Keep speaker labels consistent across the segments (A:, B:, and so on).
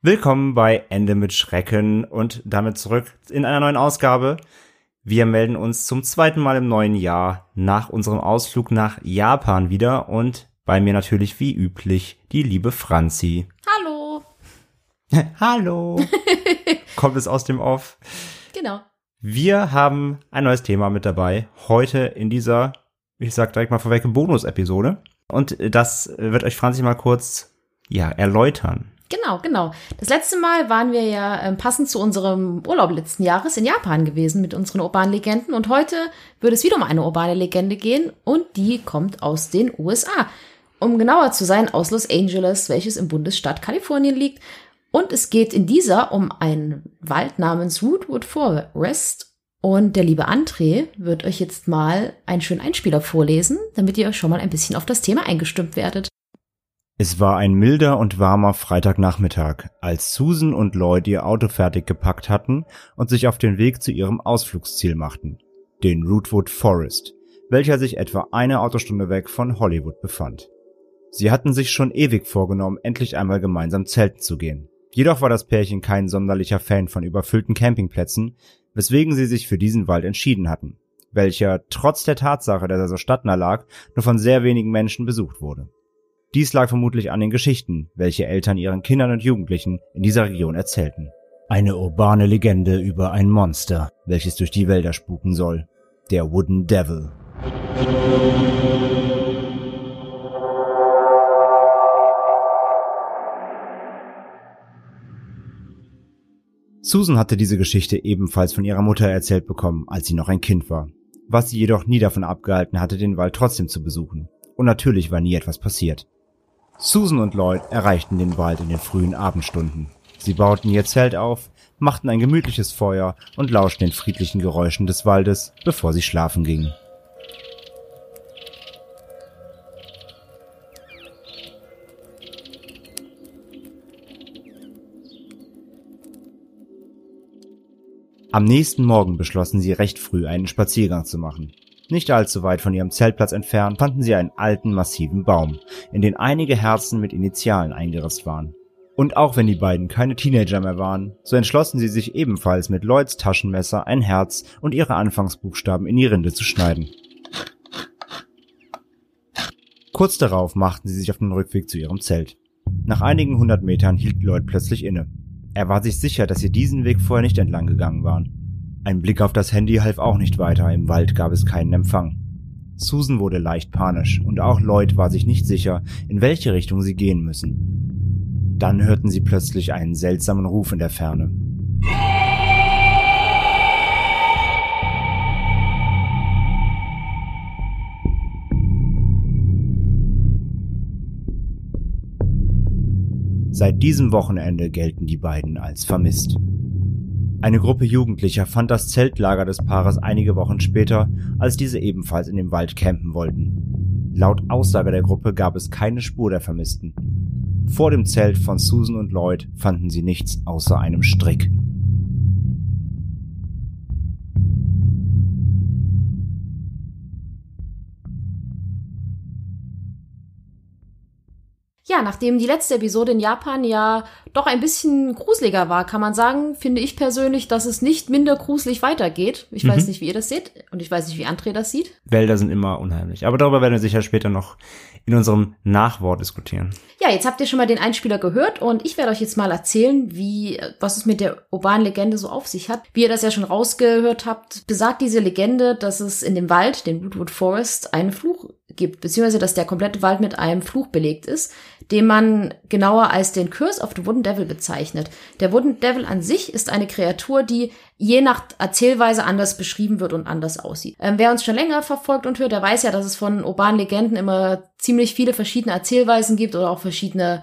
A: Willkommen bei Ende mit Schrecken und damit zurück in einer neuen Ausgabe. Wir melden uns zum zweiten Mal im neuen Jahr nach unserem Ausflug nach Japan wieder und bei mir natürlich wie üblich die liebe Franzi.
B: Hallo.
A: Hallo. Kommt es aus dem Off?
B: Genau.
A: Wir haben ein neues Thema mit dabei. Heute in dieser, ich sag direkt mal vorweg, Bonus-Episode. Und das wird euch Franzi mal kurz, ja, erläutern.
B: Genau, genau. Das letzte Mal waren wir ja ähm, passend zu unserem Urlaub letzten Jahres in Japan gewesen mit unseren urbanen Legenden. Und heute würde es wieder um eine urbane Legende gehen und die kommt aus den USA. Um genauer zu sein, aus Los Angeles, welches im Bundesstaat Kalifornien liegt. Und es geht in dieser um einen Wald namens Rootwood Forest. Und der liebe André wird euch jetzt mal einen schönen Einspieler vorlesen, damit ihr euch schon mal ein bisschen auf das Thema eingestimmt werdet.
A: Es war ein milder und warmer Freitagnachmittag, als Susan und Lloyd ihr Auto fertig gepackt hatten und sich auf den Weg zu ihrem Ausflugsziel machten, den Rootwood Forest, welcher sich etwa eine Autostunde weg von Hollywood befand. Sie hatten sich schon ewig vorgenommen, endlich einmal gemeinsam zelten zu gehen. Jedoch war das Pärchen kein sonderlicher Fan von überfüllten Campingplätzen, weswegen sie sich für diesen Wald entschieden hatten, welcher trotz der Tatsache, dass er so stadtnah lag, nur von sehr wenigen Menschen besucht wurde. Dies lag vermutlich an den Geschichten, welche Eltern ihren Kindern und Jugendlichen in dieser Region erzählten. Eine urbane Legende über ein Monster, welches durch die Wälder spuken soll. Der Wooden Devil. Susan hatte diese Geschichte ebenfalls von ihrer Mutter erzählt bekommen, als sie noch ein Kind war, was sie jedoch nie davon abgehalten hatte, den Wald trotzdem zu besuchen. Und natürlich war nie etwas passiert. Susan und Lloyd erreichten den Wald in den frühen Abendstunden. Sie bauten ihr Zelt auf, machten ein gemütliches Feuer und lauschten den friedlichen Geräuschen des Waldes, bevor sie schlafen gingen. Am nächsten Morgen beschlossen sie recht früh einen Spaziergang zu machen. Nicht allzu weit von ihrem Zeltplatz entfernt fanden sie einen alten, massiven Baum, in den einige Herzen mit Initialen eingeritzt waren. Und auch wenn die beiden keine Teenager mehr waren, so entschlossen sie sich ebenfalls mit Lloyds Taschenmesser ein Herz und ihre Anfangsbuchstaben in die Rinde zu schneiden. Kurz darauf machten sie sich auf den Rückweg zu ihrem Zelt. Nach einigen hundert Metern hielt Lloyd plötzlich inne. Er war sich sicher, dass sie diesen Weg vorher nicht entlang gegangen waren. Ein Blick auf das Handy half auch nicht weiter, im Wald gab es keinen Empfang. Susan wurde leicht panisch und auch Lloyd war sich nicht sicher, in welche Richtung sie gehen müssen. Dann hörten sie plötzlich einen seltsamen Ruf in der Ferne. Seit diesem Wochenende gelten die beiden als vermisst. Eine Gruppe Jugendlicher fand das Zeltlager des Paares einige Wochen später, als diese ebenfalls in dem Wald campen wollten. Laut Aussage der Gruppe gab es keine Spur der Vermissten. Vor dem Zelt von Susan und Lloyd fanden sie nichts außer einem Strick.
B: Ja, nachdem die letzte Episode in Japan ja doch ein bisschen gruseliger war, kann man sagen, finde ich persönlich, dass es nicht minder gruselig weitergeht. Ich weiß nicht, wie ihr das seht und ich weiß nicht, wie André das sieht.
A: Wälder sind immer unheimlich. Aber darüber werden wir sicher später noch in unserem Nachwort diskutieren.
B: Ja, jetzt habt ihr schon mal den Einspieler gehört und ich werde euch jetzt mal erzählen, wie, was es mit der urbanen Legende so auf sich hat. Wie ihr das ja schon rausgehört habt, besagt diese Legende, dass es in dem Wald, den Woodwood Forest, einen Fluch gibt, beziehungsweise dass der komplette Wald mit einem Fluch belegt ist, den man genauer als den Curse of the Wooden Devil bezeichnet. Der Wooden Devil an sich ist eine Kreatur, die je nach Erzählweise anders beschrieben wird und anders aussieht. Ähm, wer uns schon länger verfolgt und hört, der weiß ja, dass es von urbanen Legenden immer ziemlich viele verschiedene Erzählweisen gibt oder auch verschiedene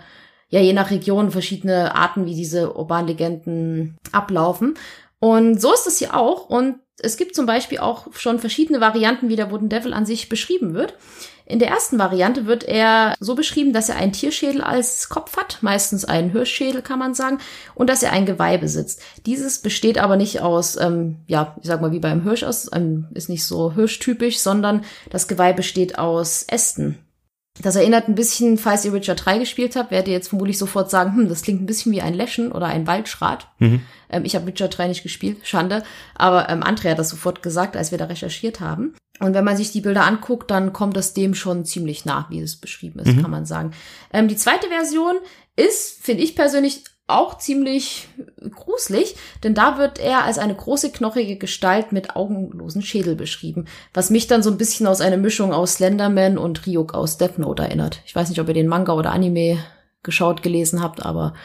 B: ja je nach Region verschiedene Arten, wie diese urbanen Legenden ablaufen. Und so ist es hier auch. Und es gibt zum Beispiel auch schon verschiedene Varianten, wie der Wooden Devil an sich beschrieben wird. In der ersten Variante wird er so beschrieben, dass er einen Tierschädel als Kopf hat, meistens einen Hirschschädel kann man sagen, und dass er ein Geweih besitzt. Dieses besteht aber nicht aus, ähm, ja, ich sag mal wie beim Hirsch aus, ähm, ist nicht so hirschtypisch, sondern das Geweih besteht aus Ästen. Das erinnert ein bisschen, falls ihr Richard 3 gespielt habt, werdet ihr jetzt vermutlich sofort sagen, hm, das klingt ein bisschen wie ein Läschen oder ein Waldschrat. Mhm. Ähm, ich habe Richard 3 nicht gespielt, Schande. Aber ähm, Andrea hat das sofort gesagt, als wir da recherchiert haben. Und wenn man sich die Bilder anguckt, dann kommt das dem schon ziemlich nah, wie es beschrieben ist, mhm. kann man sagen. Ähm, die zweite Version ist, finde ich persönlich, auch ziemlich gruselig, denn da wird er als eine große knochige Gestalt mit augenlosen Schädel beschrieben, was mich dann so ein bisschen aus einer Mischung aus Slenderman und Ryuk aus Death Note erinnert. Ich weiß nicht, ob ihr den Manga oder Anime geschaut, gelesen habt, aber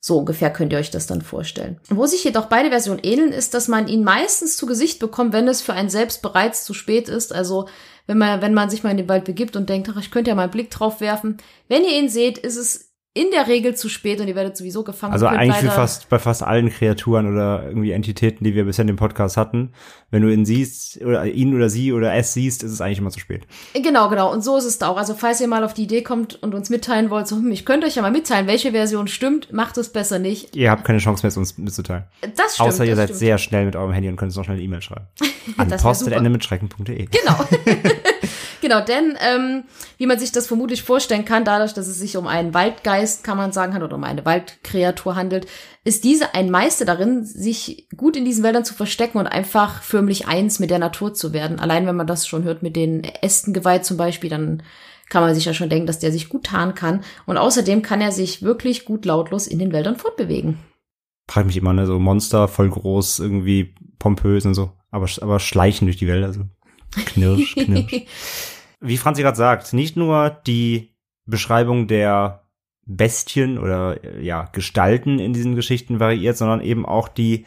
B: so ungefähr könnt ihr euch das dann vorstellen. Wo sich jedoch beide Versionen ähneln, ist, dass man ihn meistens zu Gesicht bekommt, wenn es für einen selbst bereits zu spät ist. Also wenn man, wenn man sich mal in den Wald begibt und denkt, ach, ich könnte ja mal einen Blick drauf werfen. Wenn ihr ihn seht, ist es in der Regel zu spät und ihr werdet sowieso gefangen.
A: Also eigentlich wie fast bei fast allen Kreaturen oder irgendwie Entitäten, die wir bisher in dem Podcast hatten, wenn du ihn siehst oder ihn oder sie oder es siehst, ist es eigentlich immer zu spät.
B: Genau, genau. Und so ist es da auch. Also falls ihr mal auf die Idee kommt und uns mitteilen wollt, so, hm, ich könnte euch ja mal mitteilen, welche Version stimmt, macht es besser nicht.
A: Ihr habt keine Chance mehr, es uns mitzuteilen.
B: Das stimmt.
A: Außer ihr seid
B: stimmt.
A: sehr schnell mit eurem Handy und könnt uns noch schnell eine E-Mail schreiben. An post.ende mit schrecken.de.
B: Genau. Genau, denn ähm, wie man sich das vermutlich vorstellen kann, dadurch, dass es sich um einen Waldgeist, kann man sagen, oder um eine Waldkreatur handelt, ist diese ein Meister darin, sich gut in diesen Wäldern zu verstecken und einfach förmlich eins mit der Natur zu werden. Allein wenn man das schon hört mit den Ästengeweiht zum Beispiel, dann kann man sich ja schon denken, dass der sich gut tarnen kann. Und außerdem kann er sich wirklich gut lautlos in den Wäldern fortbewegen.
A: Frag mich immer, ne, so Monster, voll groß, irgendwie pompös und so, aber, aber schleichen durch die Wälder, so. Knirsch, knirsch. Wie Franzi gerade sagt, nicht nur die Beschreibung der Bestien oder ja, Gestalten in diesen Geschichten variiert, sondern eben auch die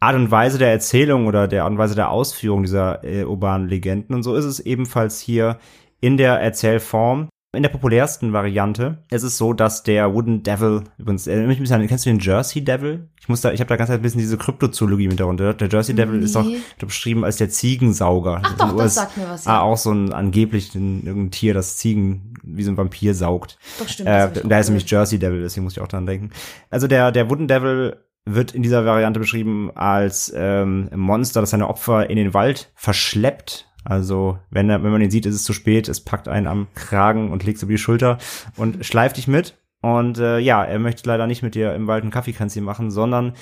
A: Art und Weise der Erzählung oder der Art und Weise der Ausführung dieser äh, urbanen Legenden. Und so ist es ebenfalls hier in der Erzählform. In der populärsten Variante ist es so, dass der Wooden Devil, übrigens, erinnert mich ein bisschen an, kennst du den Jersey Devil? Ich muss da, ich habe da ganz ein bisschen diese Kryptozoologie mit darunter. Der Jersey Devil nee. ist doch beschrieben als der Ziegensauger.
B: Ach doch, das sagt mir was.
A: Ja. Ah, auch so ein angeblich ein, ein Tier, das Ziegen wie so ein Vampir saugt.
B: Doch stimmt.
A: Äh, da ist nämlich Jersey Devil, deswegen muss ich auch dran denken. Also der der Wooden Devil wird in dieser Variante beschrieben als ähm, Monster, das seine Opfer in den Wald verschleppt also, wenn, er, wenn man ihn sieht, ist es zu spät. Es packt einen am Kragen und legt es über die Schulter und schleift dich mit. Und äh, ja, er möchte leider nicht mit dir im Wald ein Kaffeekränzchen machen, sondern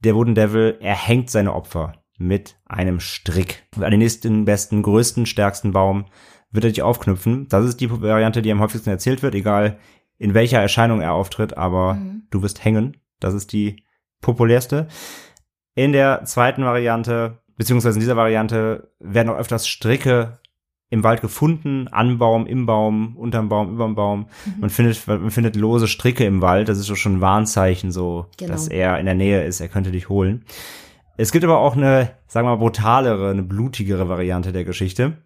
A: der Wooden Devil, er hängt seine Opfer mit einem Strick. An den nächsten, besten, größten, stärksten Baum wird er dich aufknüpfen. Das ist die Variante, die am häufigsten erzählt wird, egal in welcher Erscheinung er auftritt, aber mhm. du wirst hängen. Das ist die populärste. In der zweiten Variante beziehungsweise in dieser Variante werden auch öfters Stricke im Wald gefunden, an Baum, im Baum, unterm Baum, überm Baum. Mhm. Man findet, man findet lose Stricke im Wald. Das ist schon ein Warnzeichen, so, genau. dass er in der Nähe ist. Er könnte dich holen. Es gibt aber auch eine, sagen wir mal, brutalere, eine blutigere Variante der Geschichte.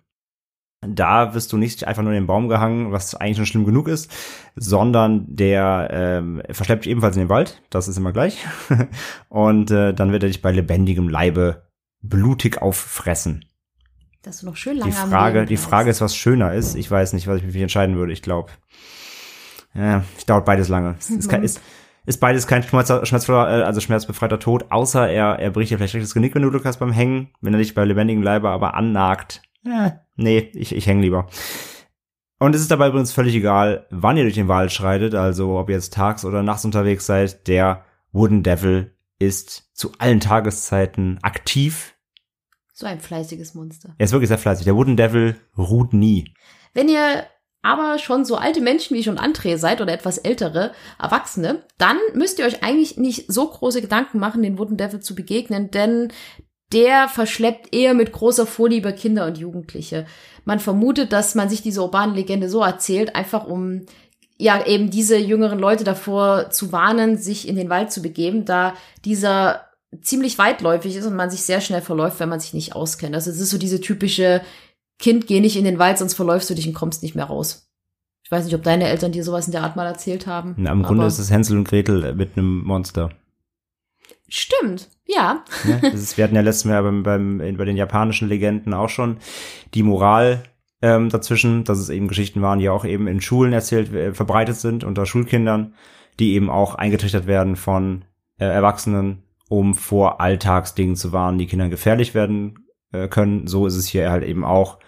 A: Da wirst du nicht einfach nur in den Baum gehangen, was eigentlich schon schlimm genug ist, sondern der ähm, verschleppt dich ebenfalls in den Wald. Das ist immer gleich. Und äh, dann wird er dich bei lebendigem Leibe blutig auffressen.
B: Dass du noch schön lange
A: die Frage, die Frage ist, was schöner ist. Ich weiß nicht, was ich mich entscheiden würde. Ich glaube, ja, ich dauert beides lange. Es ist, kein, ist, ist beides kein schmerzvoller, äh, also schmerzbefreiter Tod, außer er, er bricht dir vielleicht das Genick, wenn du Glück hast beim Hängen, wenn er dich bei lebendigem Leibe aber annagt. Äh, nee, ich, ich hänge lieber. Und es ist dabei übrigens völlig egal, wann ihr durch den Wald schreitet, also ob ihr jetzt tags oder nachts unterwegs seid, der Wooden Devil ist zu allen Tageszeiten aktiv.
B: So ein fleißiges Monster.
A: Er ist wirklich sehr fleißig. Der Wooden Devil ruht nie.
B: Wenn ihr aber schon so alte Menschen wie ich und André seid oder etwas ältere Erwachsene, dann müsst ihr euch eigentlich nicht so große Gedanken machen, den Wooden Devil zu begegnen, denn der verschleppt eher mit großer Vorliebe Kinder und Jugendliche. Man vermutet, dass man sich diese urbane Legende so erzählt, einfach um ja eben diese jüngeren Leute davor zu warnen, sich in den Wald zu begeben, da dieser ziemlich weitläufig ist und man sich sehr schnell verläuft, wenn man sich nicht auskennt. Also es ist so diese typische Kind, geh nicht in den Wald, sonst verläufst du dich und kommst nicht mehr raus. Ich weiß nicht, ob deine Eltern dir sowas in der Art mal erzählt haben.
A: Na, Im Grunde ist es Hänsel und Gretel mit einem Monster.
B: Stimmt, ja.
A: Das ist, wir hatten ja letztes Mal beim, beim, bei den japanischen Legenden auch schon die Moral ähm, dazwischen, dass es eben Geschichten waren, die auch eben in Schulen erzählt, äh, verbreitet sind unter Schulkindern, die eben auch eingetrichtert werden von äh, Erwachsenen, um vor Alltagsdingen zu warnen, die Kindern gefährlich werden äh, können. So ist es hier halt eben auch.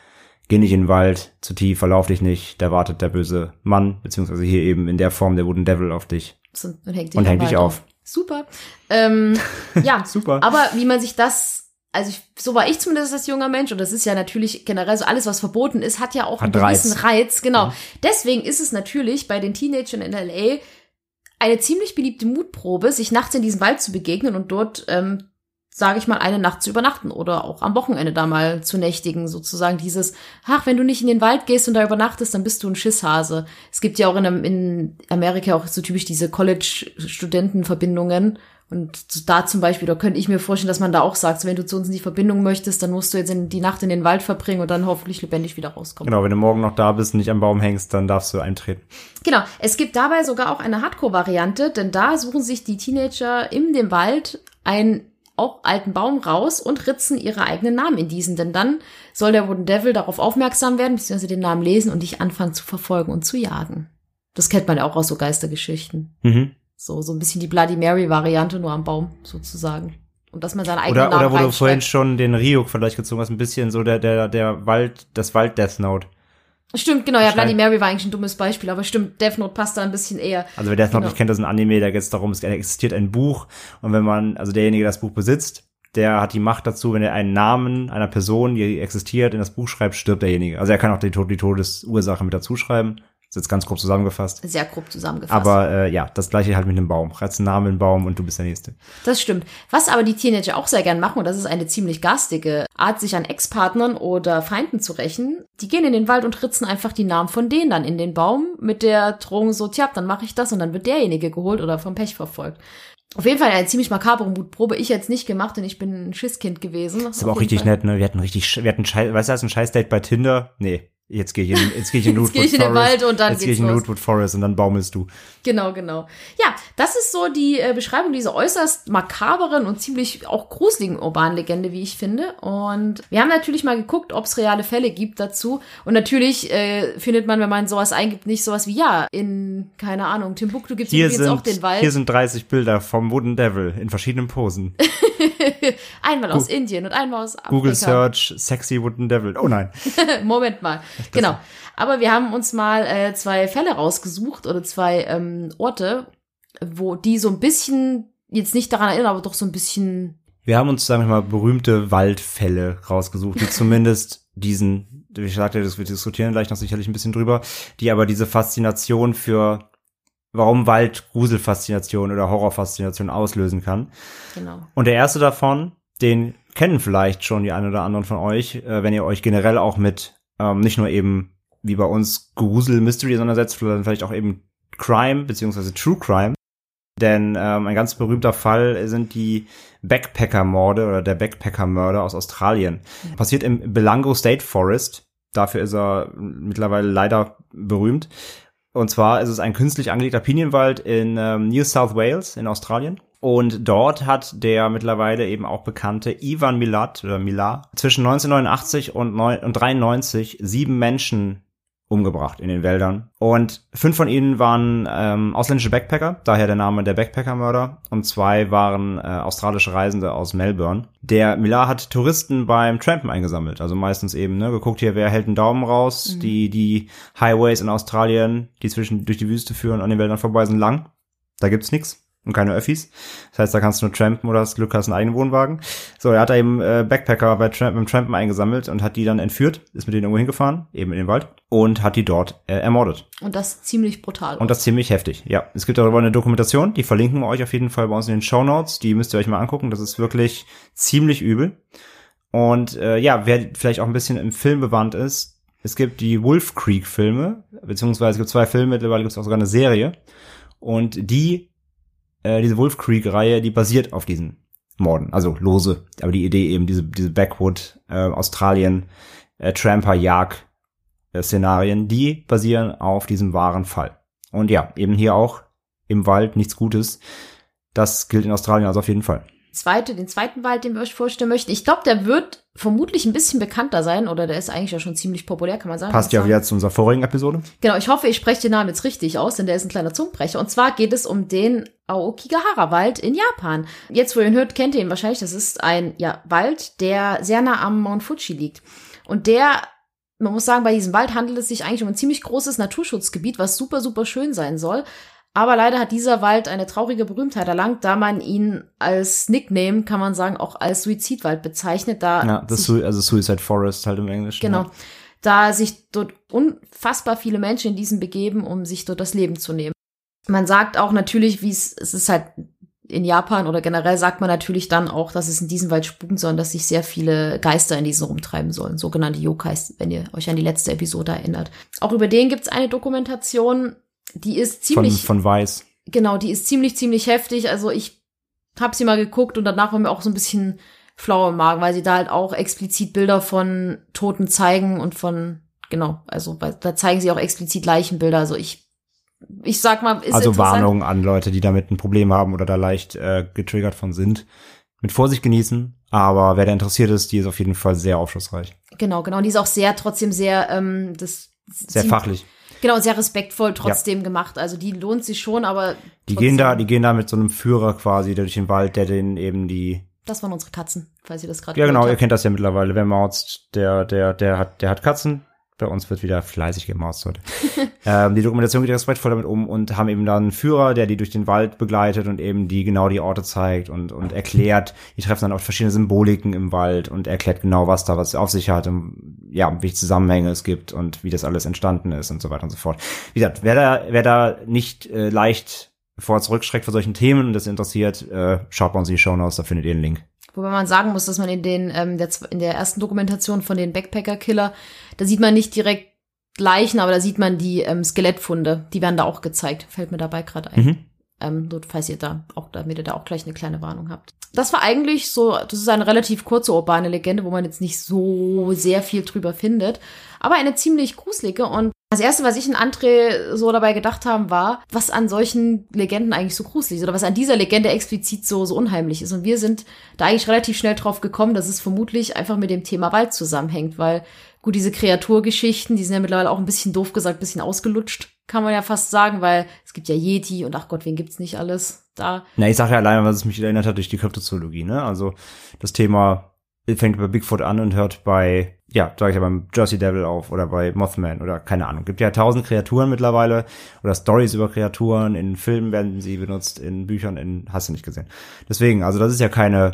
A: Geh nicht in den Wald, zu tief, verlauf dich nicht, da wartet der böse Mann, beziehungsweise hier eben in der Form der Wooden Devil auf dich.
B: Und hängt dich,
A: Und hängt dich auf.
B: Super. Ähm, ja,
A: Super.
B: aber wie man sich das, also ich, so war ich zumindest als junger Mensch und das ist ja natürlich generell so alles, was verboten ist, hat ja auch
A: Hat
B: einen gewissen
A: Reiz.
B: Reiz. Genau.
A: Mhm.
B: Deswegen ist es natürlich bei den Teenagern in LA eine ziemlich beliebte Mutprobe, sich nachts in diesen Wald zu begegnen und dort, ähm, sage ich mal, eine Nacht zu übernachten oder auch am Wochenende da mal zu nächtigen. Sozusagen dieses, ach, wenn du nicht in den Wald gehst und da übernachtest, dann bist du ein Schisshase. Es gibt ja auch in, in Amerika auch so typisch diese College-Studentenverbindungen. Und da zum Beispiel, da könnte ich mir vorstellen, dass man da auch sagt, wenn du zu uns in die Verbindung möchtest, dann musst du jetzt in die Nacht in den Wald verbringen und dann hoffentlich lebendig wieder rauskommen.
A: Genau, wenn du morgen noch da bist und nicht am Baum hängst, dann darfst du eintreten.
B: Genau, es gibt dabei sogar auch eine Hardcore-Variante, denn da suchen sich die Teenager in dem Wald einen auch alten Baum raus und ritzen ihre eigenen Namen in diesen, denn dann soll der Wooden Devil darauf aufmerksam werden, beziehungsweise den Namen lesen und dich anfangen zu verfolgen und zu jagen. Das kennt man ja auch aus so Geistergeschichten.
A: Mhm.
B: So, so ein bisschen die Bloody Mary-Variante, nur am Baum sozusagen. Und dass man seinen eigenen
A: Oder,
B: Namen
A: oder wo du vorhin schon den Ryuk vielleicht gezogen hast, ein bisschen so der, der, der Wald, das Wald-Death Note.
B: Stimmt, genau, ja, Bloody Mary war eigentlich ein dummes Beispiel, aber stimmt, Death Note passt da ein bisschen eher.
A: Also wer Death Note
B: Genau.
A: nicht kennt, das ist ein Anime, da geht es darum, es existiert ein Buch und wenn man, also derjenige, der das Buch besitzt, der hat die Macht dazu, wenn er einen Namen einer Person, die existiert, in das Buch schreibt, stirbt derjenige. Also er kann auch die, Tod die Todesursache mit dazu schreiben. Das ist jetzt ganz grob zusammengefasst.
B: Sehr grob zusammengefasst.
A: Aber äh, ja, das gleiche halt mit einem Baum. Reiz einen Namen in den Baum und du bist der Nächste.
B: Das stimmt. Was aber die Teenager auch sehr gern machen, und das ist eine ziemlich garstige Art, sich an Ex-Partnern oder Feinden zu rächen, die gehen in den Wald und ritzen einfach die Namen von denen dann in den Baum mit der Drohung so, tja, dann mache ich das und dann wird derjenige geholt oder vom Pech verfolgt. Auf jeden Fall eine ziemlich makabere Mutprobe. Ich jetzt nicht gemacht, denn ich bin ein Schisskind gewesen.
A: ist aber auch richtig nett, ne? Wir hatten richtig, wir hatten Scheiß, weißt du, das ist ein Scheiß-Date bei Tinder? Nee. Jetzt gehe ich in, jetzt gehe ich in
B: Jetzt gehe ich in den
A: Forest.
B: Wald und dann
A: Jetzt gehe ich in. Rootwood Forest und dann baumelst du.
B: Genau, genau. Ja, das ist so die äh, Beschreibung dieser äußerst makaberen und ziemlich auch gruseligen urbanen Legende, wie ich finde. Und wir haben natürlich mal geguckt, ob es reale Fälle gibt dazu. Und natürlich äh, findet man, wenn man sowas eingibt, nicht sowas wie, ja, in, keine Ahnung, Timbuktu gibt es übrigens
A: sind,
B: auch den Wald.
A: hier sind 30 Bilder vom Wooden Devil in verschiedenen Posen.
B: einmal aus Indien und einmal aus Afrika.
A: Google Search, sexy Wooden Devil. Oh nein.
B: Moment mal. Genau. Aber wir haben uns mal äh, zwei Fälle rausgesucht oder zwei ähm, Orte, wo die so ein bisschen, jetzt nicht daran erinnern, aber doch so ein bisschen
A: Wir haben uns, sagen wir mal, berühmte Waldfälle rausgesucht, die zumindest diesen, ich sagte, das wir diskutieren gleich noch sicherlich ein bisschen drüber, die aber diese Faszination für warum Wald Gruselfaszination oder Horrorfaszination auslösen kann.
B: Genau.
A: Und der erste davon, den kennen vielleicht schon die einen oder anderen von euch, äh, wenn ihr euch generell auch mit ähm, nicht nur eben wie bei uns Grusel Mystery auseinandersetzt, sondern vielleicht auch eben Crime beziehungsweise True Crime. Denn ähm, ein ganz berühmter Fall sind die Backpacker-Morde oder der Backpacker-Mörder aus Australien. Passiert im Belango State Forest. Dafür ist er mittlerweile leider berühmt. Und zwar ist es ein künstlich angelegter Pinienwald in ähm, New South Wales in Australien. Und dort hat der mittlerweile eben auch bekannte Ivan Milat oder Milat zwischen 1989 und, neun, und 93 sieben Menschen umgebracht in den Wäldern. Und fünf von ihnen waren ähm, ausländische Backpacker, daher der Name der Backpacker-Mörder. Und zwei waren äh, australische Reisende aus Melbourne. Der Millar hat Touristen beim Trampen eingesammelt. Also meistens eben, ne, geguckt hier, wer hält einen Daumen raus. Die, die Highways in Australien, die zwischen durch die Wüste führen, an den Wäldern vorbei sind lang. Da gibt's nix. Und keine Öffis. Das heißt, da kannst du nur trampen oder hast Glück, hast einen eigenen Wohnwagen. So, er hat da eben äh, Backpacker bei Tramp beim Trampen eingesammelt und hat die dann entführt, ist mit denen irgendwo hingefahren, eben in den Wald, und hat die dort äh, ermordet.
B: Und das ziemlich brutal.
A: Und das ziemlich heftig, ja. Es gibt darüber eine Dokumentation, die verlinken wir euch auf jeden Fall bei uns in den Show Notes. Die müsst ihr euch mal angucken. Das ist wirklich ziemlich übel. Und äh, ja, wer vielleicht auch ein bisschen im Film bewandt ist, es gibt die Wolf Creek Filme, beziehungsweise es gibt zwei Filme, mittlerweile gibt es auch sogar eine Serie. Und die, äh, diese Wolf Creek Reihe, die basiert auf diesen Morden, also lose. Aber die Idee eben, diese, diese Backwood, äh, Australien, äh, Tramper, Jag, äh, die basieren auf diesem wahren Fall. Und ja, eben hier auch im Wald nichts Gutes. Das gilt in Australien also auf jeden Fall.
B: Zweite, den zweiten Wald, den wir euch vorstellen möchten. Ich glaube, der wird vermutlich ein bisschen bekannter sein oder der ist eigentlich ja schon ziemlich populär, kann man sagen.
A: Passt ja
B: sagen.
A: wieder zu unserer vorigen Episode.
B: Genau, ich hoffe, ich spreche den Namen jetzt richtig aus, denn der ist ein kleiner Zungenbrecher. Und zwar geht es um den Aokigahara-Wald in Japan. Jetzt, wo ihr ihn hört, kennt ihr ihn wahrscheinlich. Das ist ein ja, Wald, der sehr nah am Mount Fuji liegt. Und der, man muss sagen, bei diesem Wald handelt es sich eigentlich um ein ziemlich großes Naturschutzgebiet, was super, super schön sein soll. Aber leider hat dieser Wald eine traurige Berühmtheit erlangt, da man ihn als Nickname, kann man sagen, auch als Suizidwald bezeichnet. Da
A: Ja, das Su also Suicide Forest halt im Englischen.
B: Genau.
A: Ja.
B: Da sich dort unfassbar viele Menschen in diesen begeben, um sich dort das Leben zu nehmen. Man sagt auch natürlich, wie es, es ist halt in Japan oder generell sagt man natürlich dann auch, dass es in diesem Wald spuken soll, und dass sich sehr viele Geister in diesen rumtreiben sollen. Sogenannte Yokais, wenn ihr euch an die letzte Episode erinnert. Auch über den gibt es eine Dokumentation, die ist
A: Von,
B: ziemlich,
A: von Weiß.
B: genau, die ist ziemlich, ziemlich heftig. Also ich habe sie mal geguckt und danach war mir auch so ein bisschen flau im Magen, weil sie da halt auch explizit Bilder von Toten zeigen und von, genau, also da zeigen sie auch explizit Leichenbilder. Also ich, ich sag mal, ist
A: also
B: interessant.
A: Warnung an Leute, die damit ein Problem haben oder da leicht äh, getriggert von sind. Mit Vorsicht genießen, aber wer da interessiert ist, die ist auf jeden Fall sehr aufschlussreich.
B: Genau, genau. Und die ist auch sehr, trotzdem sehr, ähm, das
A: Sehr fachlich.
B: Genau, sehr respektvoll trotzdem gemacht. Also die lohnt sich schon, aber
A: Die
B: trotzdem-
A: gehen da, die gehen da mit so einem Führer quasi durch den Wald, der den eben die.
B: Das waren unsere Katzen, falls ihr das gerade
A: Ja genau, ihr kennt das ja mittlerweile. Wer mautzt, der, der, der hat, der hat Katzen. Bei uns wird wieder fleißig gemaust heute. ähm, die Dokumentation geht respektvoll damit um und haben eben dann einen Führer, der die durch den Wald begleitet und eben die genau die Orte zeigt und, und erklärt. Die treffen dann auf verschiedene Symboliken im Wald und erklärt genau, was da was auf sich hat und ja, welche Zusammenhänge es gibt und wie das alles entstanden ist und so weiter und so fort. Wie gesagt, wer da, wer da nicht äh, leicht vor zurückschreckt vor solchen Themen und das interessiert, äh, schaut uns in die Show Notes, da findet ihr den Link.
B: Wobei man sagen muss, dass man in den ähm, der, in der ersten Dokumentation von den Backpacker-Killer, da sieht man nicht direkt Leichen, aber da sieht man die ähm, Skelettfunde. Die werden da auch gezeigt. Fällt mir dabei gerade ein.
A: Mhm.
B: Ähm, falls ihr da auch, damit ihr da auch gleich eine kleine Warnung habt. Das war eigentlich so, das ist eine relativ kurze urbane Legende, wo man jetzt nicht so sehr viel drüber findet, aber eine ziemlich gruselige. Und das erste, was ich und André so dabei gedacht haben, war, was an solchen Legenden eigentlich so gruselig ist oder was an dieser Legende explizit so, so unheimlich ist. Und wir sind da eigentlich relativ schnell drauf gekommen, dass es vermutlich einfach mit dem Thema Wald zusammenhängt, weil gut, diese Kreaturgeschichten, die sind ja mittlerweile auch ein bisschen doof gesagt, ein bisschen ausgelutscht, kann man ja fast sagen, weil es gibt ja Yeti und ach Gott, wen gibt's nicht alles da?
A: Na, ich sage ja alleine, was es mich erinnert hat durch die Kryptozoologie, ne? Also das Thema fängt bei Bigfoot an und hört bei, ja, sag ich ja, beim Jersey Devil auf oder bei Mothman oder keine Ahnung. Gibt ja tausend Kreaturen mittlerweile oder Stories über Kreaturen. In Filmen werden sie benutzt, in Büchern, in hast du nicht gesehen. Deswegen, also das ist ja keine,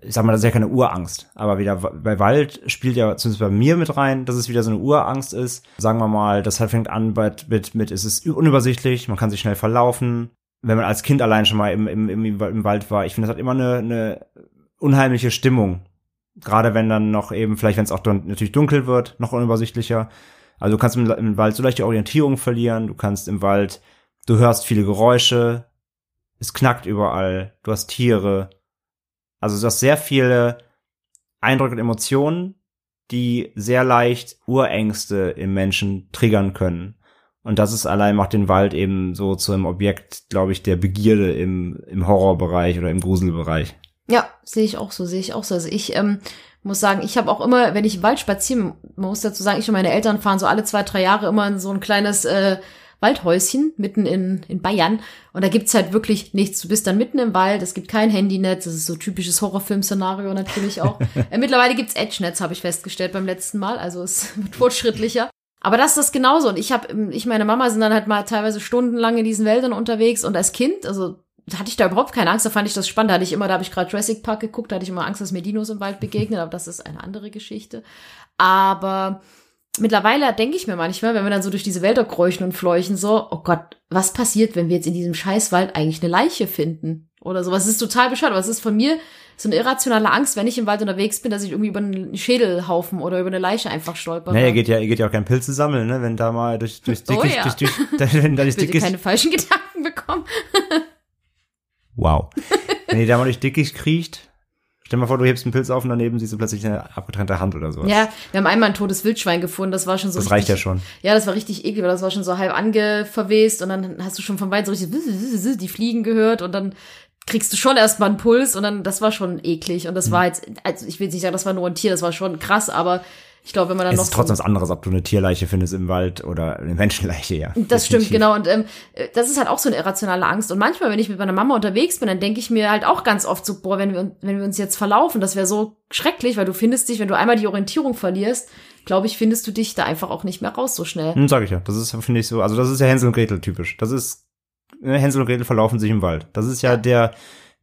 A: ich sag mal, das ist ja keine Urangst. Aber wieder bei Wald spielt ja zumindest bei mir mit rein, dass es wieder so eine Urangst ist. Sagen wir mal, das halt fängt an mit, mit, mit es ist unübersichtlich, man kann sich schnell verlaufen. Wenn man als Kind allein schon mal im, im, im, im Wald war, ich finde, das hat immer eine, eine unheimliche Stimmung. Gerade wenn dann noch eben, vielleicht wenn es auch dun natürlich dunkel wird, noch unübersichtlicher. Also du kannst im, im Wald so leicht die Orientierung verlieren, du kannst im Wald, du hörst viele Geräusche, es knackt überall, du hast Tiere. Also du hast sehr viele Eindrücke und Emotionen, die sehr leicht Urängste im Menschen triggern können. Und das ist allein macht den Wald eben so zu einem Objekt, glaube ich, der Begierde im, im Horrorbereich oder im Gruselbereich.
B: Ja, sehe ich auch so, sehe ich auch so. Also ich ähm, muss sagen, ich habe auch immer, wenn ich im Wald spazieren, man muss dazu sagen, ich und meine Eltern fahren so alle zwei, drei Jahre immer in so ein kleines äh, Waldhäuschen mitten in, in Bayern. Und da gibt's halt wirklich nichts. Du bist dann mitten im Wald, es gibt kein Handynetz, das ist so typisches Horrorfilm-Szenario natürlich auch. äh, mittlerweile gibt's Edge-Netz, habe ich festgestellt beim letzten Mal, also es wird fortschrittlicher. Aber das ist das genauso. Und ich habe, ich meine Mama sind dann halt mal teilweise stundenlang in diesen Wäldern unterwegs und als Kind, also hatte ich da überhaupt keine Angst, da fand ich das spannend. Da hatte ich immer, da habe ich gerade Jurassic Park geguckt, da hatte ich immer Angst, dass mir Dinos im Wald begegnen, aber das ist eine andere Geschichte. Aber mittlerweile denke ich mir manchmal, wenn wir dann so durch diese Wälder kräuchen und fleuchen, so, oh Gott, was passiert, wenn wir jetzt in diesem Scheißwald eigentlich eine Leiche finden? Oder sowas. Das ist total bescheuert, aber es ist von mir so eine irrationale Angst, wenn ich im Wald unterwegs bin, dass ich irgendwie über einen Schädelhaufen oder über eine Leiche einfach stolper.
A: Naja, geht ja, geht ja auch kein Pilze sammeln, ne? Wenn da mal durch, durch,
B: Oh
A: durch,
B: ja.
A: durch, durch, durch, wenn da durch
B: Bitte
A: Dickicht,
B: keine falschen Gedanken bekommen.
A: wow. Wenn die da mal durch Dickicht kriecht, stell mal vor, du hebst einen Pilz auf und daneben siehst du plötzlich eine abgetrennte Hand oder sowas.
B: Ja, wir haben einmal ein totes Wildschwein gefunden, das war schon so
A: Das reicht ja
B: richtig-
A: schon.
B: Ja, das war richtig eklig, weil das war schon so halb angeverwest und dann hast du schon von weit so richtig die Fliegen gehört und dann kriegst du schon erstmal einen Puls und dann, das war schon eklig und das
A: Mhm.
B: war jetzt, also ich will nicht sagen, das war nur ein Tier, das war schon krass, aber ich glaube, wenn man dann
A: Es
B: noch
A: ist trotzdem
B: so,
A: was anderes, ob du eine Tierleiche findest im Wald oder eine Menschenleiche, ja.
B: das stimmt, genau. Und ähm, das ist halt auch so eine irrationale Angst. Und manchmal, wenn ich mit meiner Mama unterwegs bin, dann denke ich mir halt auch ganz oft so, boah, wenn wir, wenn wir uns jetzt verlaufen, das wäre so schrecklich, weil du findest dich, wenn du einmal die Orientierung verlierst, glaube ich, findest du dich da einfach auch nicht mehr raus so schnell.
A: Hm, sag ich ja. Das ist, finde ich so, also das ist ja Hänsel und Gretel typisch. Das ist, ne, Hänsel und Gretel verlaufen sich im Wald. Das ist ja,
B: Ja.
A: der,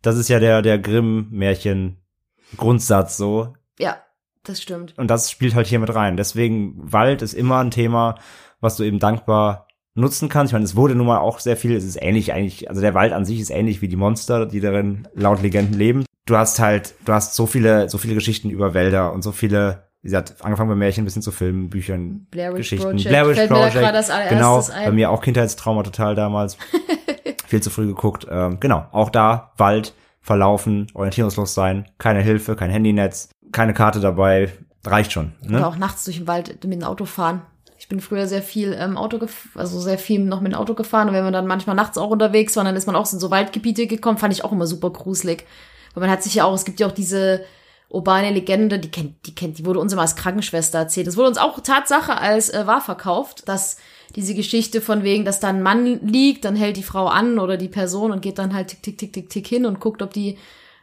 A: das ist ja der, der Grimm-Märchen-Grundsatz so.
B: Ja, das stimmt.
A: Und das spielt halt hier mit rein. Deswegen, Wald ist immer ein Thema, was du eben dankbar nutzen kannst. Ich meine, es wurde nun mal auch sehr viel, es ist ähnlich eigentlich, also der Wald an sich ist ähnlich wie die Monster, die darin laut Legenden leben. Du hast halt, du hast so viele, so viele Geschichten über Wälder und so viele, wie gesagt, angefangen bei Märchen bis hin zu Filmen, Büchern,
B: Blair Witch
A: Geschichten.
B: Project.
A: Blair Witch
B: Fällt mir da
A: Project.
B: gerade als
A: genau,
B: ein.
A: bei mir auch Kindheitstrauma total damals. Viel zu früh geguckt. Ähm, genau, auch da Wald, verlaufen, orientierungslos sein, keine Hilfe, kein Handynetz, keine Karte dabei, reicht schon. Ne?
B: Oder auch nachts durch den Wald mit dem Auto fahren. Ich bin früher sehr viel ähm, Auto also sehr viel noch mit dem Auto gefahren und wenn man dann manchmal nachts auch unterwegs war, dann ist man auch in so Waldgebiete gekommen, fand ich auch immer super gruselig. Weil man hat sich ja auch, es gibt ja auch diese urbane Legende, die kennt, die kennt, die wurde uns immer als Krankenschwester erzählt. Das wurde uns auch Tatsache als äh, wahr verkauft, dass diese Geschichte von wegen, dass da ein Mann liegt, dann hält die Frau an oder die Person und geht dann halt tick, tick, tick, tick, tick hin und guckt, ob die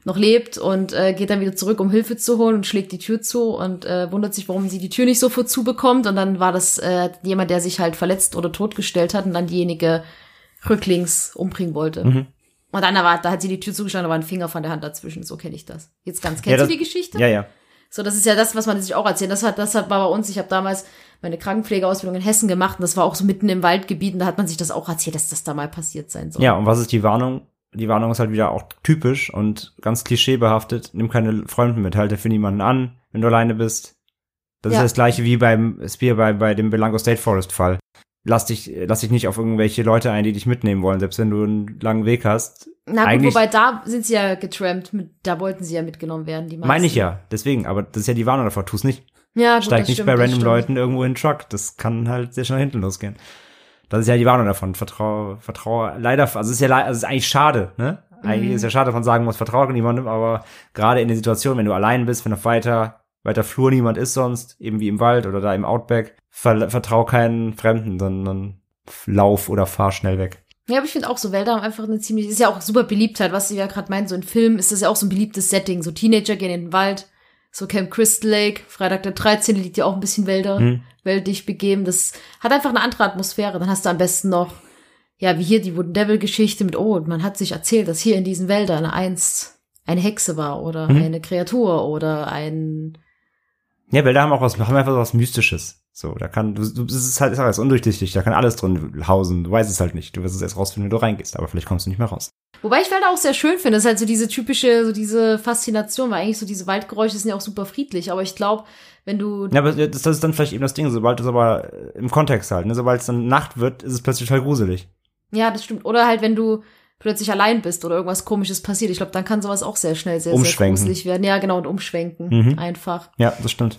B: noch lebt und äh, geht dann wieder zurück, um Hilfe zu holen und schlägt die Tür zu und äh, wundert sich, warum sie die Tür nicht sofort zubekommt. Und dann war das äh, jemand, der sich halt verletzt oder totgestellt hat und dann diejenige rücklings umbringen wollte.
A: Mhm.
B: Und dann war, da hat sie die Tür zugeschlagen, da war ein Finger von der Hand dazwischen. So kenne ich das. Jetzt ganz.
A: Ja,
B: Kennst
A: das-
B: du die Geschichte?
A: Ja, ja.
B: So, das ist ja das, was man sich auch erzählt. Das hat, das hat war bei uns. Ich habe damals meine Krankenpflegeausbildung in Hessen gemacht und das war auch so mitten im Waldgebiet und da hat man sich das auch erzählt, dass das da mal passiert sein soll.
A: Ja, und was ist die Warnung? Die Warnung ist halt wieder auch typisch und ganz klischeebehaftet. Nimm keine Freunde mit, halte für niemanden an, wenn du alleine bist. Das
B: Ja.
A: ist das gleiche wie beim, wie bei, bei dem Belango State Forest Fall. Lass dich, lass dich nicht auf irgendwelche Leute ein, die dich mitnehmen wollen, selbst wenn du einen langen Weg hast.
B: Na gut,
A: Eigentlich-
B: wobei da sind sie ja getrampt, mit, da wollten sie ja mitgenommen werden, die meisten.
A: Meine ich ja, deswegen, aber das ist ja die Warnung davor, tu's nicht.
B: Ja, gut,
A: Steig nicht
B: stimmt,
A: bei random. Leuten irgendwo in den Truck. Das kann halt sehr schnell hinten losgehen. Das ist ja die Warnung davon. Vertraue, vertraue, leider, also es ist ja, also es ist eigentlich schade, ne? Eigentlich
B: Mhm.
A: ist ja schade, dass man sagen muss, vertraue niemandem, aber gerade in der Situation, wenn du allein bist, wenn auf weiter, weiter Flur niemand ist sonst, eben wie im Wald oder da im Outback, ver, vertrau keinen Fremden, sondern lauf oder fahr schnell weg.
B: Ja, aber ich finde auch so Wälder haben einfach eine ziemlich, ist ja auch super Beliebtheit, was sie ja gerade meinen, so in Filmen ist das ja auch so ein beliebtes Setting. So Teenager gehen in den Wald, so Camp Crystal Lake, Freitag der 13. liegt ja auch ein bisschen Wälder,
A: Mhm.
B: wäldig begeben. Das hat einfach eine andere Atmosphäre. Dann hast du am besten noch, ja, wie hier die Wooden Devil Geschichte mit, oh, man hat sich erzählt, dass hier in diesen Wäldern einst eine Hexe war oder
A: Mhm.
B: eine Kreatur oder ein,
A: Ja, Wälder haben auch was, haben einfach so was Mystisches. So, da kann, du, du, es ist halt, ist alles undurchsichtig, da kann alles drin hausen. Du weißt es halt nicht. Du wirst es erst rausfinden, wenn du reingehst, aber vielleicht kommst du nicht mehr raus.
B: Wobei ich Wälder auch sehr schön finde. Das ist halt so diese typische, so diese Faszination, weil eigentlich so diese Waldgeräusche sind ja auch super friedlich. Aber ich glaube, wenn du.
A: Ja, aber das, das ist dann vielleicht eben das Ding, sobald es aber äh, im Kontext halt, ne, sobald es dann Nacht wird, ist es plötzlich total gruselig.
B: Ja, das stimmt. Oder halt, wenn du plötzlich allein bist oder irgendwas komisches passiert. Ich glaube, dann kann sowas auch sehr schnell sehr, sehr gruselig werden. Ja, genau, und umschwenken.
A: Mhm.
B: Einfach.
A: Ja, das stimmt.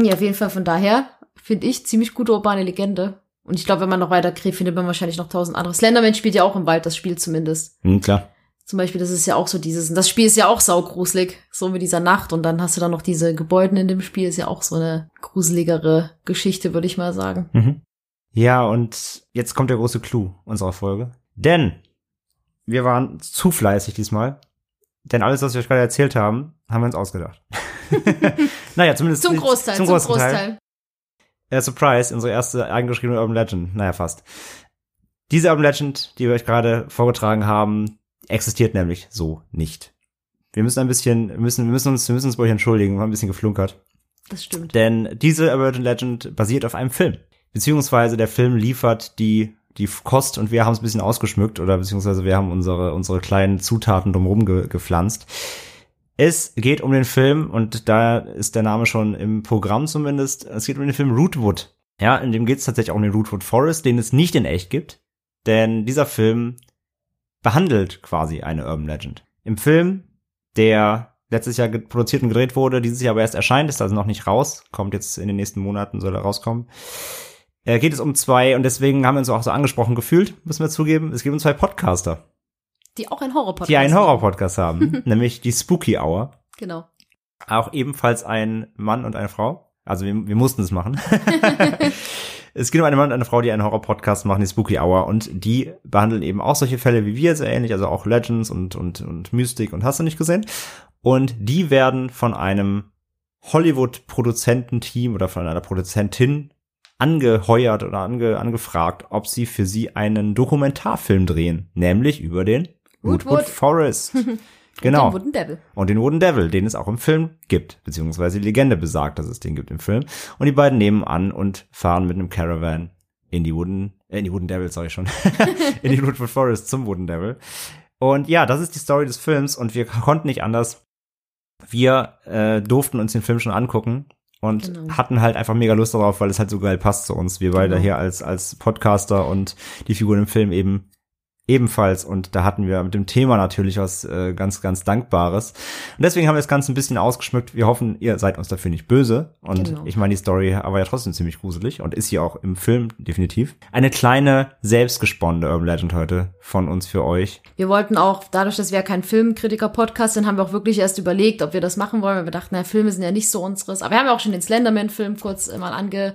B: Ja, auf jeden Fall von daher finde ich ziemlich gute urbane Legende. Und ich glaube, wenn man noch weiter kriegt, findet man wahrscheinlich noch tausend andere. Slenderman spielt ja auch im Wald, das Spiel zumindest.
A: Hm, klar.
B: Zum Beispiel, das ist ja auch so dieses, und das Spiel ist ja auch saugruselig, so mit dieser Nacht. Und dann hast du dann noch diese Gebäuden in dem Spiel, ist ja auch so eine gruseligere Geschichte, würde ich mal sagen.
A: Mhm. Ja, und jetzt kommt der große Clou unserer Folge. Denn wir waren zu fleißig diesmal. Denn alles, was wir euch gerade erzählt haben, haben wir uns ausgedacht. naja, zumindest
B: Zum Großteil,
A: Zum
B: zum,
A: großen Teil.
B: Großteil.
A: Äh, Surprise, unsere erste eigengeschriebene Urban Legend. Naja, fast. Diese Urban Legend, die wir euch gerade vorgetragen haben, Existiert nämlich so nicht. Wir müssen ein bisschen, wir müssen, wir müssen uns, wir müssen uns bei euch entschuldigen, wir haben ein bisschen geflunkert.
B: Das stimmt.
A: Denn diese Urban Legend basiert auf einem Film. Beziehungsweise der Film liefert die, die Kost und wir haben es ein bisschen ausgeschmückt oder beziehungsweise wir haben unsere, unsere kleinen Zutaten drumherum ge gepflanzt. Es geht um den Film und da ist der Name schon im Programm zumindest. Es geht um den Film Rootwood. Ja, in dem geht es tatsächlich auch um den Rootwood Forest, den es nicht in echt gibt. Denn dieser Film behandelt quasi eine Urban Legend. Im Film, der letztes Jahr produziert und gedreht wurde, dieses Jahr aber erst erscheint, ist also noch nicht raus, kommt jetzt in den nächsten Monaten, soll er rauskommen. Äh, geht es um zwei, und deswegen haben wir uns auch so angesprochen gefühlt, müssen wir zugeben, es geht um zwei Podcaster,
B: Die auch ein Horror-Podcast
A: die einen. Horror-Podcast haben, nämlich die Spooky Hour.
B: Genau.
A: Auch ebenfalls ein Mann und eine Frau. Also wir, wir mussten es machen. es geht um einen Mann und eine Frau, die einen Horror-Podcast machen, die Spooky Hour. Und die behandeln eben auch solche Fälle wie wir, sehr ähnlich, also auch Legends und, und, und Mystik und hast du nicht gesehen. Und die werden von einem Hollywood-Produzententeam oder von einer Produzentin angeheuert oder ange, angefragt, ob sie für sie einen Dokumentarfilm drehen, nämlich über den
B: Rootwood.
A: Rootwood Forest. genau.
B: Den Wooden Devil.
A: Und den Wooden Devil, den es auch im Film gibt, beziehungsweise die Legende besagt, dass es den gibt im Film. Und die beiden nehmen an und fahren mit einem Caravan in die Wooden, äh, in die Wooden Devil, sag ich schon, in die Rootwood Forest zum Wooden Devil. Und ja, das ist die Story des Films und wir konnten nicht anders. Wir äh, durften uns den Film schon angucken und
B: Genau.
A: hatten halt einfach mega Lust darauf, weil es halt so geil passt zu uns. Wir beide
B: Genau.
A: hier als, als Podcaster und die Figuren im Film eben ebenfalls. Und da hatten wir mit dem Thema natürlich was äh, ganz, ganz Dankbares. Und deswegen haben wir das Ganze ein bisschen ausgeschmückt. Wir hoffen, ihr seid uns dafür nicht böse. Und
B: Genau.
A: ich meine, die Story war ja trotzdem ziemlich gruselig und ist hier auch im Film definitiv. Eine kleine, selbstgesponnene Urban Legend heute von uns für euch.
B: Wir wollten auch, dadurch, dass wir ja kein Filmkritiker-Podcast sind, haben wir auch wirklich erst überlegt, ob wir das machen wollen, weil wir dachten, na, Filme sind ja nicht so unseres. Aber wir haben ja auch schon den Slenderman-Film kurz mal angerissen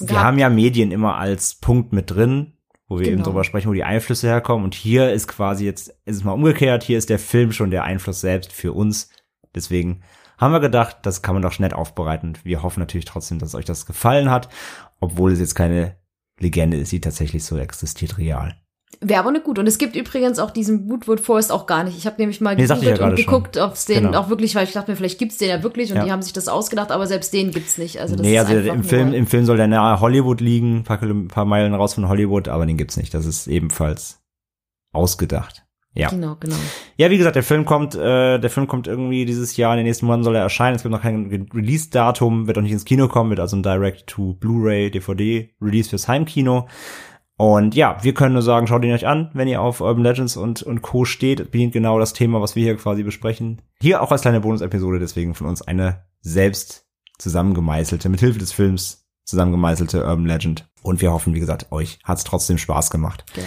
A: Wir
B: gehabt.
A: haben ja Medien immer als Punkt mit drin, wo wir eben
B: Genau.
A: drüber sprechen, wo die Einflüsse herkommen. Und hier ist quasi jetzt, ist es mal umgekehrt, hier ist der Film schon der Einfluss selbst für uns. Deswegen haben wir gedacht, das kann man doch nett aufbereiten. Wir hoffen natürlich trotzdem, dass euch das gefallen hat, obwohl es jetzt keine Legende ist, die tatsächlich so existiert real.
B: Wäre aber nicht gut. Und es gibt übrigens auch diesen Woodwood Forest auch gar nicht. Ich habe nämlich mal
A: Nee, ich ja
B: gegoogelt und geguckt, ob es den
A: Genau.
B: auch wirklich, weil ich dachte mir, vielleicht gibt's den ja wirklich und
A: Ja.
B: die haben sich das ausgedacht, aber selbst den gibt's nicht. Also das
A: nee,
B: ist
A: also
B: einfach
A: im Film, im Film soll der nahe Hollywood liegen, ein paar, paar Meilen raus von Hollywood, aber den gibt's nicht. Das ist ebenfalls ausgedacht. Ja.
B: Genau, genau.
A: Ja, wie gesagt, der Film kommt, äh, der Film kommt irgendwie dieses Jahr, in den nächsten Monaten soll er erscheinen. Es gibt noch kein Re- Release-Datum, wird auch nicht ins Kino kommen, wird also ein Direct-to-Blu-ray, DVD-Release fürs Heimkino. Und ja, wir können nur sagen, schaut ihn euch an, wenn ihr auf Urban Legends und, und Co. steht, bedient genau das Thema, was wir hier quasi besprechen. Hier auch als kleine Bonus-Episode, deswegen von uns eine selbst zusammengemeißelte, mit Hilfe des Films zusammengemeißelte Urban Legend. Und wir hoffen, wie gesagt, euch hat's trotzdem Spaß gemacht.
B: genau.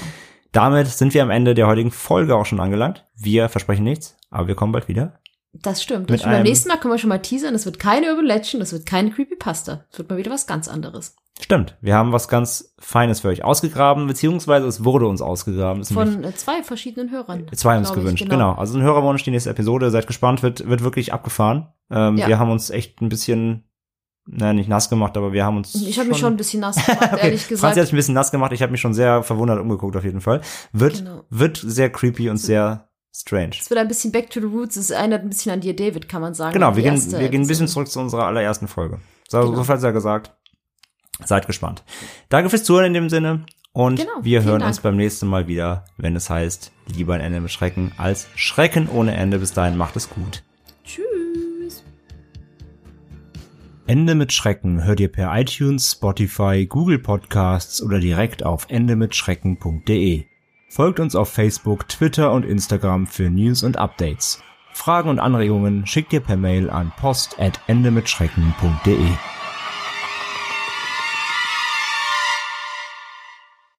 A: Damit sind wir am Ende der heutigen Folge auch schon angelangt. Wir versprechen nichts, aber wir kommen bald wieder.
B: Das stimmt. Und beim nächsten Mal können wir schon mal teasern, es wird keine Urban Legend, es wird keine Creepypasta. Es wird mal wieder was ganz anderes.
A: Stimmt, wir haben was ganz Feines für euch ausgegraben, beziehungsweise es wurde uns ausgegraben. Es
B: Von äh, zwei verschiedenen Hörern.
A: zwei uns
B: glaub ich,
A: gewünscht, genau. Also ein Hörerwunsch, die nächste Episode, seid gespannt, wird, wird wirklich abgefahren. Ähm,
B: Ja.
A: Wir haben uns echt ein bisschen, naja, nicht nass gemacht, aber wir haben uns.
B: Ich habe mich schon ein bisschen nass gemacht,
A: Okay,
B: ehrlich
A: Franzi
B: gesagt.
A: hat sich ein bisschen nass gemacht, ich habe mich schon sehr verwundert umgeguckt auf jeden Fall. Wird,
B: Genau.
A: wird sehr creepy und sehr strange.
B: Es wird ein bisschen back to the roots. Es erinnert ein bisschen an dir, David, kann man sagen.
A: Genau, wir gehen, wir gehen ein bisschen zurück zu unserer allerersten Folge. So,
B: Genau.
A: so viel sei gesagt. Seid gespannt. Danke fürs Zuhören in dem Sinne. Und
B: Genau,
A: wir hören
B: Dank.
A: uns beim nächsten Mal wieder, wenn es heißt, lieber ein Ende mit Schrecken als Schrecken ohne Ende. Bis dahin, macht es gut.
B: Tschüss.
A: Ende mit Schrecken hört ihr per iTunes, Spotify, Google Podcasts oder direkt auf endemitschrecken.de. Folgt uns auf Facebook, Twitter und Instagram für News und Updates. Fragen und Anregungen schickt ihr per Mail an post at endemitschrecken.de.